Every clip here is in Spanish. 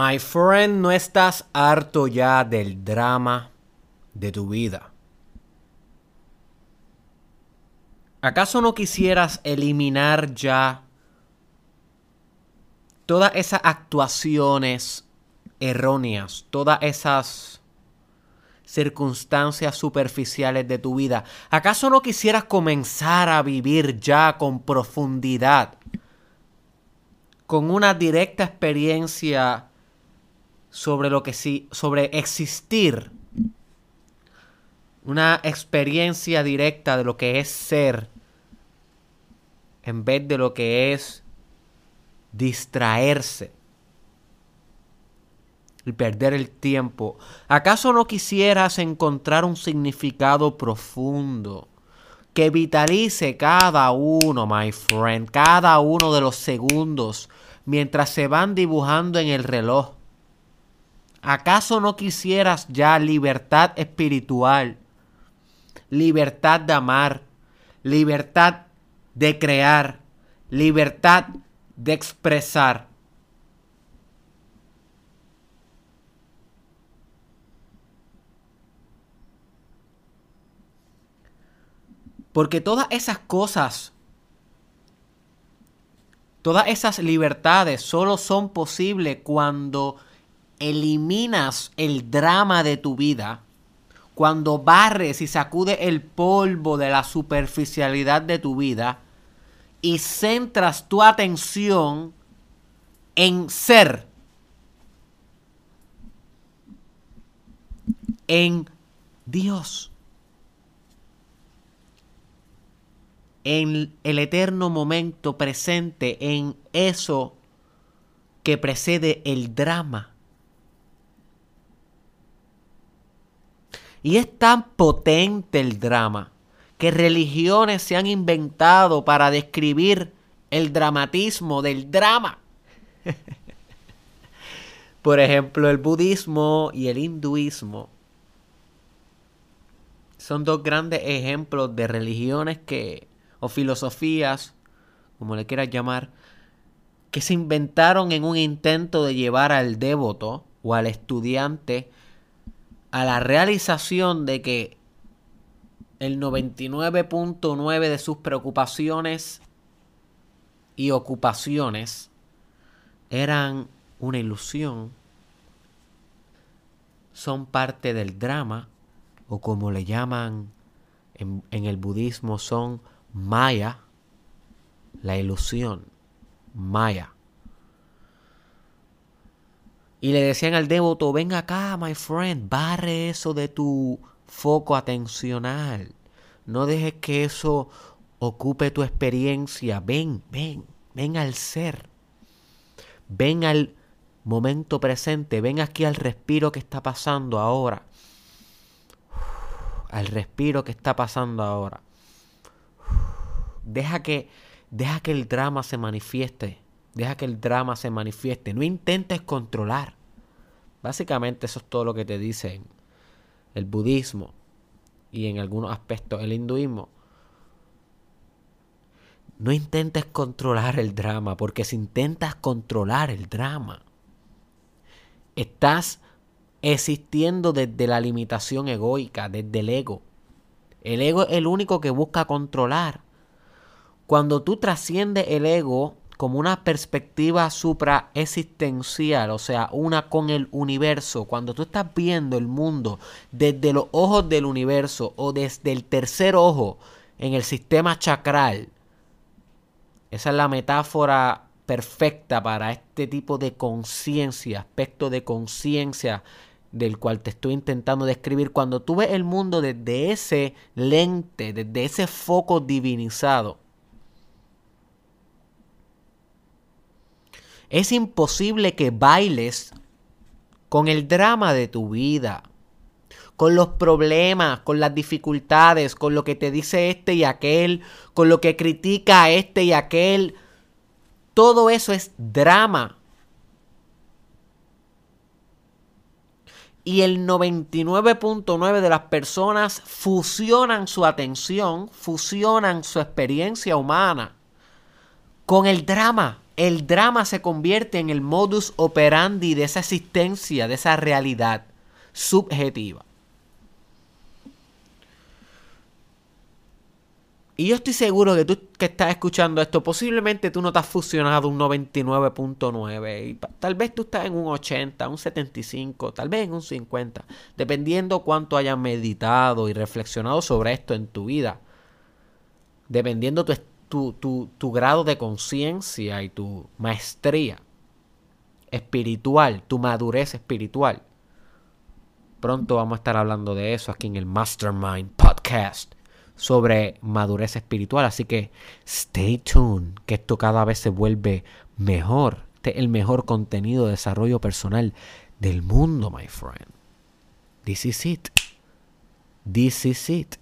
My friend, ¿no estás harto ya del drama de tu vida? ¿Acaso no quisieras eliminar ya todas esas actuaciones erróneas, todas esas circunstancias superficiales de tu vida? ¿Acaso no quisieras comenzar a vivir ya con profundidad, con una directa experiencia sobre lo que sí, sobre existir, una experiencia directa de lo que es ser, en vez de lo que es distraerse y perder el tiempo. ¿Acaso no quisieras encontrar un significado profundo que vitalice cada uno, my friend, cada uno de los segundos mientras se van dibujando en el reloj? ¿Acaso no quisieras ya libertad espiritual, libertad de amar, libertad de crear, libertad de expresar? Porque todas esas cosas, todas esas libertades solo son posibles cuando eliminas el drama de tu vida, cuando barres y sacudes el polvo de la superficialidad de tu vida y centras tu atención en ser, en Dios, en el eterno momento presente, en eso que precede el drama. Y es tan potente el drama que religiones se han inventado para describir el dramatismo del drama. Por ejemplo, el budismo y el hinduismo son dos grandes ejemplos de religiones que o filosofías, como le quieras llamar, que se inventaron en un intento de llevar al devoto o al estudiante a la realización de que el 99.9 de sus preocupaciones y ocupaciones eran una ilusión, son parte del drama, o como le llaman en, en el budismo, son maya, la ilusión, maya. Y le decían al devoto, ven acá, my friend, barre eso de tu foco atencional. No dejes que eso ocupe tu experiencia. Ven, ven, ven al ser. Ven al momento presente. Ven aquí al respiro que está pasando ahora. Al respiro que está pasando ahora. Deja que, deja que el drama se manifieste Deja que el drama se manifieste. No intentes controlar. Básicamente eso es todo lo que te dicen el budismo y en algunos aspectos el hinduismo. No intentes controlar el drama, porque si intentas controlar el drama, estás existiendo desde la limitación egoica, desde el ego. El ego es el único que busca controlar. Cuando tú trasciendes el ego, como una perspectiva supraexistencial, o sea, una con el universo. Cuando tú estás viendo el mundo desde los ojos del universo o desde el tercer ojo en el sistema chakral, esa es la metáfora perfecta para este tipo de conciencia, aspecto de conciencia del cual te estoy intentando describir. Cuando tú ves el mundo desde ese lente, desde ese foco divinizado, Es imposible que bailes con el drama de tu vida, con los problemas, con las dificultades, con lo que te dice este y aquel, con lo que critica a este y aquel. Todo eso es drama. Y el 99.9 de las personas fusionan su atención, fusionan su experiencia humana con el drama el drama se convierte en el modus operandi de esa existencia, de esa realidad subjetiva. Y yo estoy seguro que tú que estás escuchando esto, posiblemente tú no te has fusionado un 99.9 y tal vez tú estás en un 80, un 75, tal vez en un 50, dependiendo cuánto hayas meditado y reflexionado sobre esto en tu vida, dependiendo tu, tu, tu grado de conciencia y tu maestría espiritual, tu madurez espiritual. Pronto vamos a estar hablando de eso aquí en el Mastermind Podcast sobre madurez espiritual. Así que stay tuned, que esto cada vez se vuelve mejor. Este es el mejor contenido de desarrollo personal del mundo, my friend. This is it. This is it.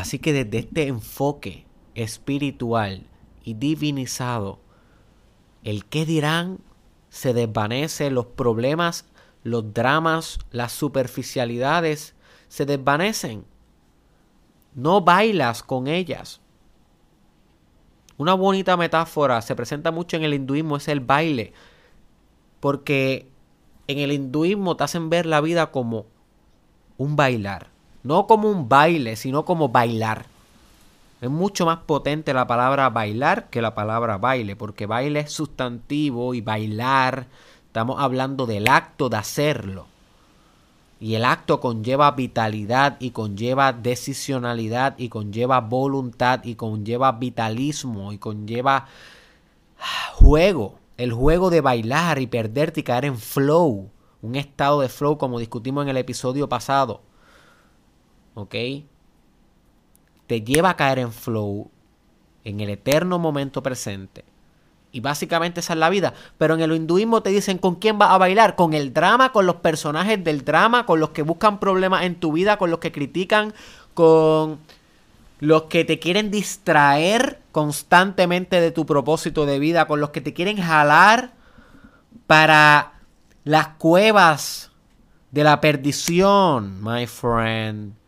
Así que desde este enfoque espiritual y divinizado, el que dirán se desvanece, los problemas los dramas, las superficialidades se desvanecen. No bailas con ellas. Una bonita metáfora se presenta mucho en el hinduismo es el baile. Porque en el hinduismo te hacen ver la vida como un bailar. No como un baile, sino como bailar. Es mucho más potente la palabra bailar que la palabra baile, porque baile es sustantivo y bailar Estamos hablando del acto de hacerlo. Y el acto conlleva vitalidad y conlleva decisionalidad y conlleva voluntad y conlleva vitalismo y conlleva juego. El juego de bailar y perderte y caer en flow. Un estado de flow como discutimos en el episodio pasado. ¿Ok? Te lleva a caer en flow en el eterno momento presente y básicamente esa es la vida. Pero en el hinduismo te dicen con quién vas a bailar. Con el drama, con los personajes del drama, con los que buscan problemas en tu vida, con los que critican, con los que te quieren distraer constantemente de tu propósito de vida, con los que te quieren jalar para las cuevas de la perdición, my friend.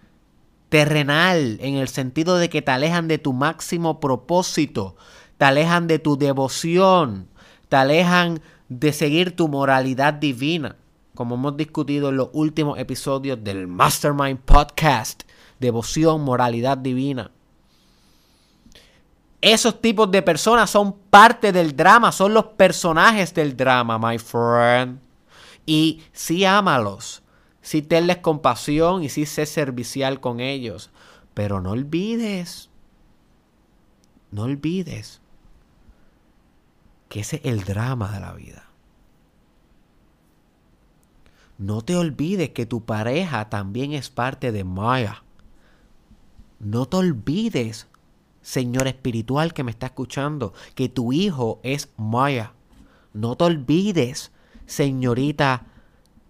Terrenal, en el sentido de que te alejan de tu máximo propósito te alejan de tu devoción, te alejan de seguir tu moralidad divina, como hemos discutido en los últimos episodios del Mastermind Podcast, devoción, moralidad divina. Esos tipos de personas son parte del drama, son los personajes del drama, my friend. Y sí ámalos, sí tenles compasión y sí sé servicial con ellos. Pero no olvides, no olvides que ese es el drama de la vida. No te olvides que tu pareja también es parte de Maya. No te olvides, Señor espiritual que me está escuchando, que tu hijo es Maya. No te olvides, señorita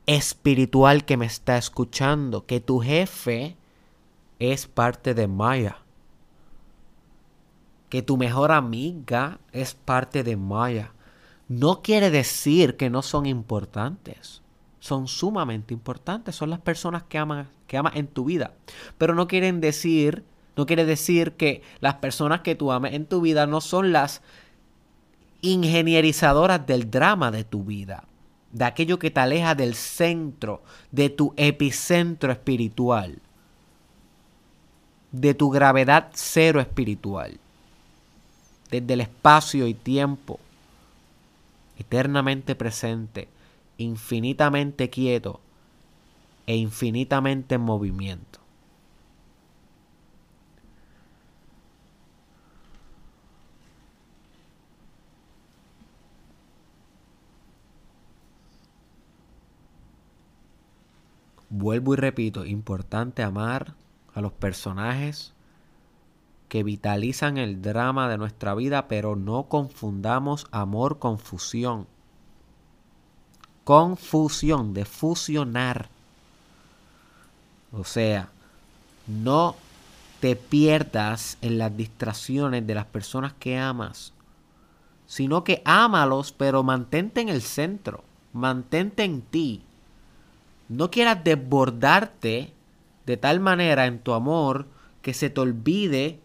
espiritual que me está escuchando, que tu jefe es parte de Maya que tu mejor amiga es parte de Maya. No quiere decir que no son importantes. Son sumamente importantes. Son las personas que amas, que amas en tu vida. Pero no quieren decir, no quiere decir que las personas que tú ames en tu vida no son las ingenierizadoras del drama de tu vida. De aquello que te aleja del centro, de tu epicentro espiritual. De tu gravedad cero espiritual desde el espacio y tiempo, eternamente presente, infinitamente quieto e infinitamente en movimiento. Vuelvo y repito, importante amar a los personajes que vitalizan el drama de nuestra vida, pero no confundamos amor con fusión. Confusión, de fusionar. O sea, no te pierdas en las distracciones de las personas que amas, sino que ámalos, pero mantente en el centro, mantente en ti. No quieras desbordarte de tal manera en tu amor que se te olvide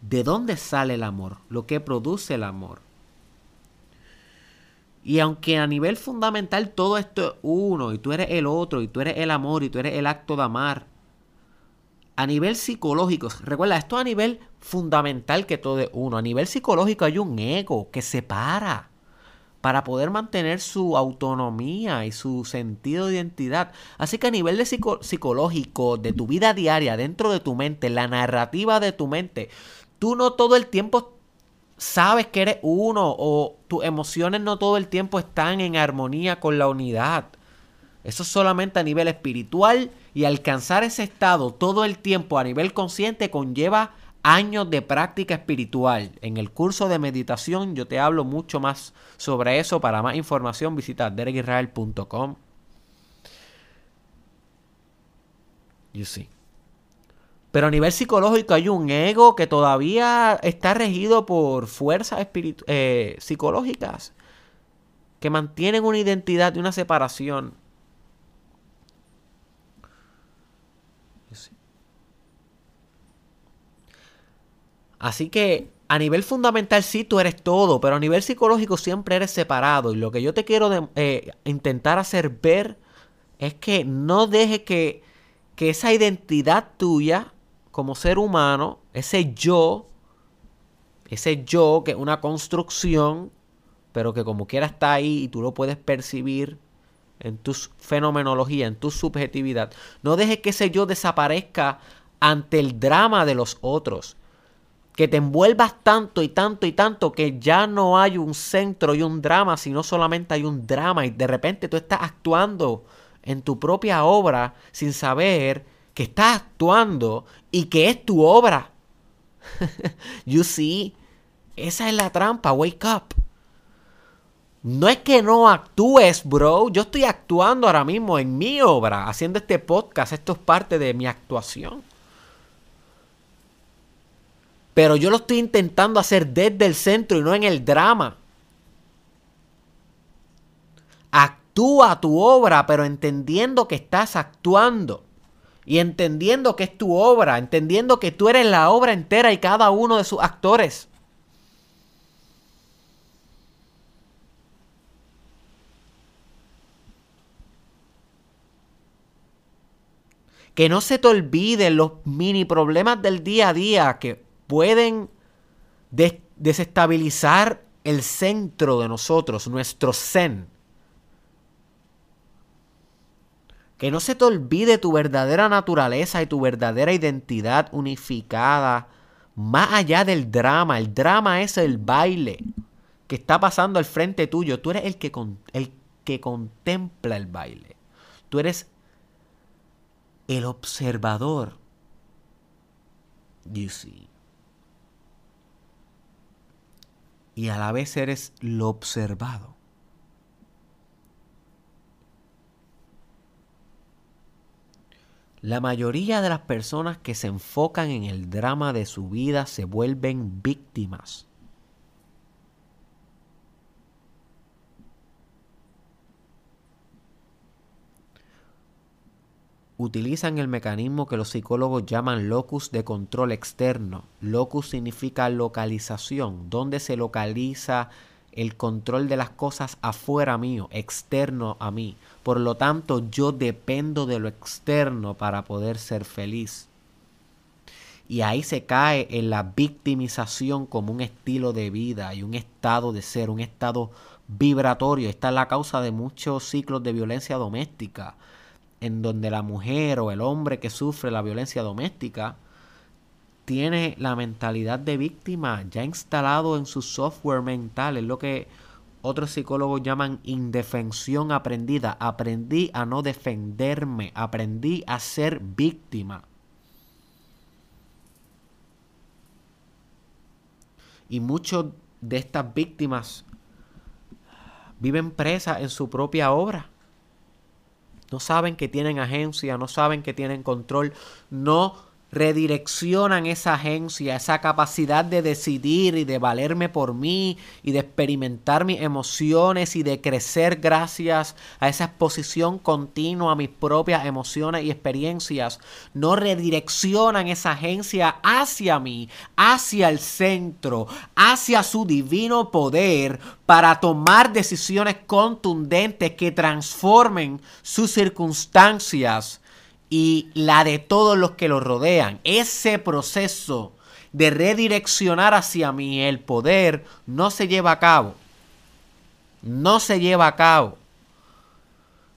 ¿De dónde sale el amor? Lo que produce el amor. Y aunque a nivel fundamental todo esto es uno, y tú eres el otro, y tú eres el amor, y tú eres el acto de amar, a nivel psicológico, recuerda, esto a nivel fundamental que todo es uno, a nivel psicológico hay un ego que separa para poder mantener su autonomía y su sentido de identidad. Así que a nivel de psicológico, de tu vida diaria, dentro de tu mente, la narrativa de tu mente, tú no todo el tiempo sabes que eres uno o tus emociones no todo el tiempo están en armonía con la unidad. Eso es solamente a nivel espiritual y alcanzar ese estado todo el tiempo a nivel consciente conlleva años de práctica espiritual. En el curso de meditación yo te hablo mucho más sobre eso. Para más información visita derekisrael.com. You see. Pero a nivel psicológico hay un ego que todavía está regido por fuerzas eh, psicológicas que mantienen una identidad y una separación. Así que a nivel fundamental sí tú eres todo, pero a nivel psicológico siempre eres separado. Y lo que yo te quiero eh, intentar hacer ver es que no dejes que, que esa identidad tuya como ser humano, ese yo, ese yo que es una construcción, pero que como quiera está ahí y tú lo puedes percibir en tu fenomenología, en tu subjetividad. No dejes que ese yo desaparezca ante el drama de los otros. Que te envuelvas tanto y tanto y tanto que ya no hay un centro y un drama, sino solamente hay un drama y de repente tú estás actuando en tu propia obra sin saber que estás actuando y que es tu obra. you see, esa es la trampa, wake up. No es que no actúes, bro. Yo estoy actuando ahora mismo en mi obra, haciendo este podcast. Esto es parte de mi actuación. Pero yo lo estoy intentando hacer desde el centro y no en el drama. Actúa tu obra, pero entendiendo que estás actuando y entendiendo que es tu obra, entendiendo que tú eres la obra entera y cada uno de sus actores. Que no se te olviden los mini problemas del día a día que pueden desestabilizar el centro de nosotros, nuestro zen. Que no se te olvide tu verdadera naturaleza y tu verdadera identidad unificada. Más allá del drama. El drama es el baile que está pasando al frente tuyo. Tú eres el que, el que contempla el baile. Tú eres el observador. You see. Y a la vez eres lo observado. La mayoría de las personas que se enfocan en el drama de su vida se vuelven víctimas. Utilizan el mecanismo que los psicólogos llaman locus de control externo. Locus significa localización, donde se localiza el control de las cosas afuera mío, externo a mí. Por lo tanto, yo dependo de lo externo para poder ser feliz. Y ahí se cae en la victimización como un estilo de vida y un estado de ser, un estado vibratorio. Esta es la causa de muchos ciclos de violencia doméstica, en donde la mujer o el hombre que sufre la violencia doméstica tiene la mentalidad de víctima ya instalado en su software mental. Es lo que otros psicólogos llaman indefensión aprendida. Aprendí a no defenderme. Aprendí a ser víctima. Y muchos de estas víctimas viven presas en su propia obra. No saben que tienen agencia, no saben que tienen control, no redireccionan esa agencia, esa capacidad de decidir y de valerme por mí y de experimentar mis emociones y de crecer gracias a esa exposición continua a mis propias emociones y experiencias, no redireccionan esa agencia hacia mí, hacia el centro, hacia su divino poder para tomar decisiones contundentes que transformen sus circunstancias y la de todos los que lo rodean. Ese proceso de redireccionar hacia mí el poder no se lleva a cabo. No se lleva a cabo.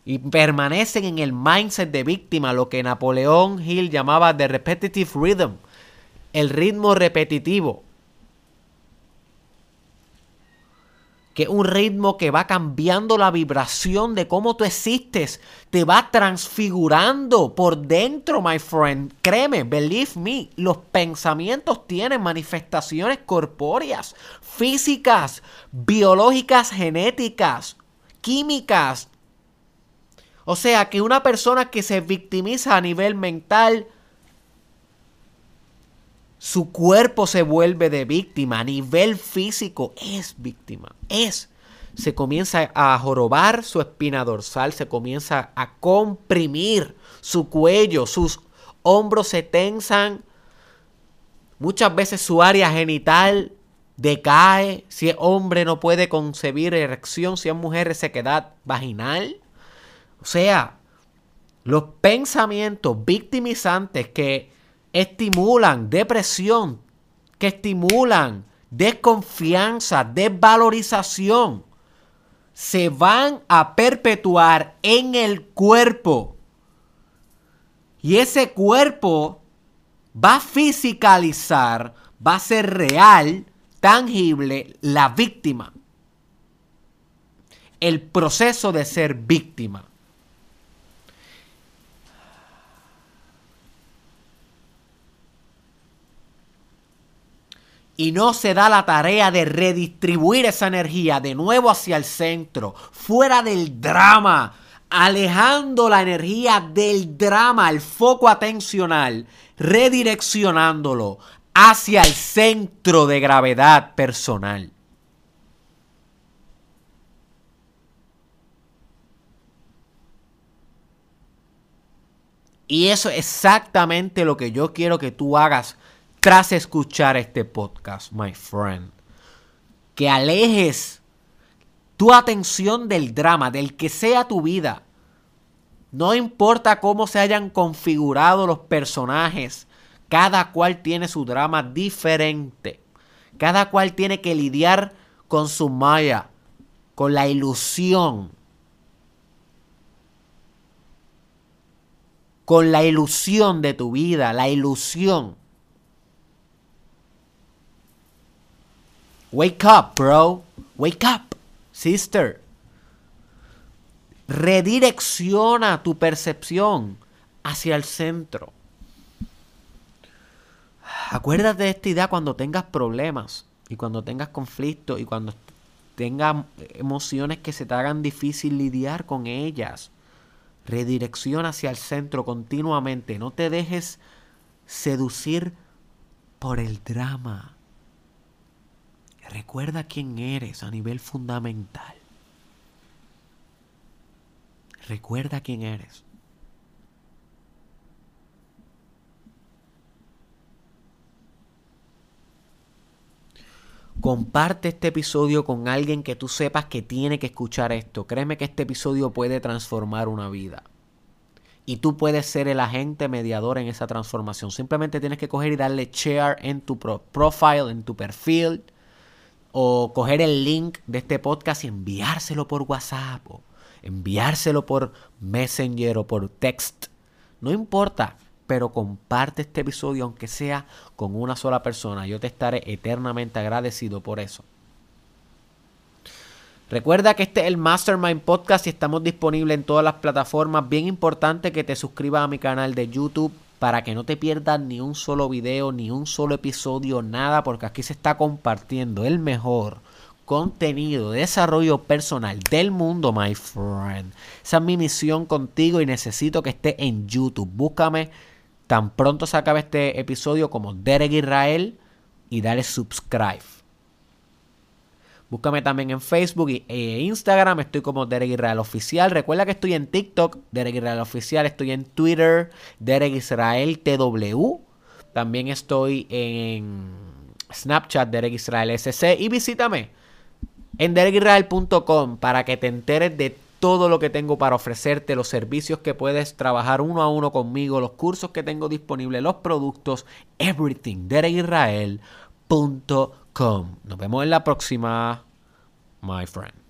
Y permanecen en el mindset de víctima, lo que Napoleón Hill llamaba the repetitive rhythm, el ritmo repetitivo. Que es un ritmo que va cambiando la vibración de cómo tú existes, te va transfigurando por dentro, my friend. Créeme, believe me, los pensamientos tienen manifestaciones corpóreas, físicas, biológicas, genéticas, químicas. O sea, que una persona que se victimiza a nivel mental, su cuerpo se vuelve de víctima, a nivel físico es víctima, es. Se comienza a jorobar su espina dorsal, se comienza a comprimir su cuello, sus hombros se tensan, muchas veces su área genital decae, si es hombre no puede concebir erección, si es mujer sequedad vaginal. O sea, los pensamientos victimizantes que estimulan depresión, que estimulan desconfianza, desvalorización, se van a perpetuar en el cuerpo. Y ese cuerpo va a fisicalizar, va a ser real, tangible, la víctima. El proceso de ser víctima. Y no se da la tarea de redistribuir esa energía de nuevo hacia el centro, fuera del drama, alejando la energía del drama, el foco atencional, redireccionándolo hacia el centro de gravedad personal. Y eso es exactamente lo que yo quiero que tú hagas tras escuchar este podcast, my friend. Que alejes tu atención del drama, del que sea tu vida. No importa cómo se hayan configurado los personajes, cada cual tiene su drama diferente. Cada cual tiene que lidiar con su maya, con la ilusión. Con la ilusión de tu vida, la ilusión Wake up, bro. Wake up, sister. Redirecciona tu percepción hacia el centro. Acuérdate de esta idea cuando tengas problemas y cuando tengas conflictos y cuando tengas emociones que se te hagan difícil lidiar con ellas. Redirecciona hacia el centro continuamente. No te dejes seducir por el drama. Recuerda quién eres a nivel fundamental. Recuerda quién eres. Comparte este episodio con alguien que tú sepas que tiene que escuchar esto. Créeme que este episodio puede transformar una vida. Y tú puedes ser el agente mediador en esa transformación. Simplemente tienes que coger y darle share en tu profile, en tu perfil o coger el link de este podcast y enviárselo por WhatsApp o enviárselo por Messenger o por text. No importa, pero comparte este episodio aunque sea con una sola persona. Yo te estaré eternamente agradecido por eso. Recuerda que este es el Mastermind Podcast y estamos disponibles en todas las plataformas. Bien importante que te suscribas a mi canal de YouTube para que no te pierdas ni un solo video, ni un solo episodio, nada, porque aquí se está compartiendo el mejor contenido de desarrollo personal del mundo, my friend. Esa es mi misión contigo y necesito que esté en YouTube. Búscame tan pronto se acabe este episodio como Derek Israel y dale subscribe. Búscame también en Facebook e Instagram. Estoy como Derek Israel Oficial. Recuerda que estoy en TikTok, Derek Israel Oficial. Estoy en Twitter, Derek Israel TW. También estoy en Snapchat, Derek Israel SC. Y visítame en derekisrael.com para que te enteres de todo lo que tengo para ofrecerte, los servicios que puedes trabajar uno a uno conmigo, los cursos que tengo disponibles, los productos, everything. derekisrael.com. Nos vemos en la próxima, my friend.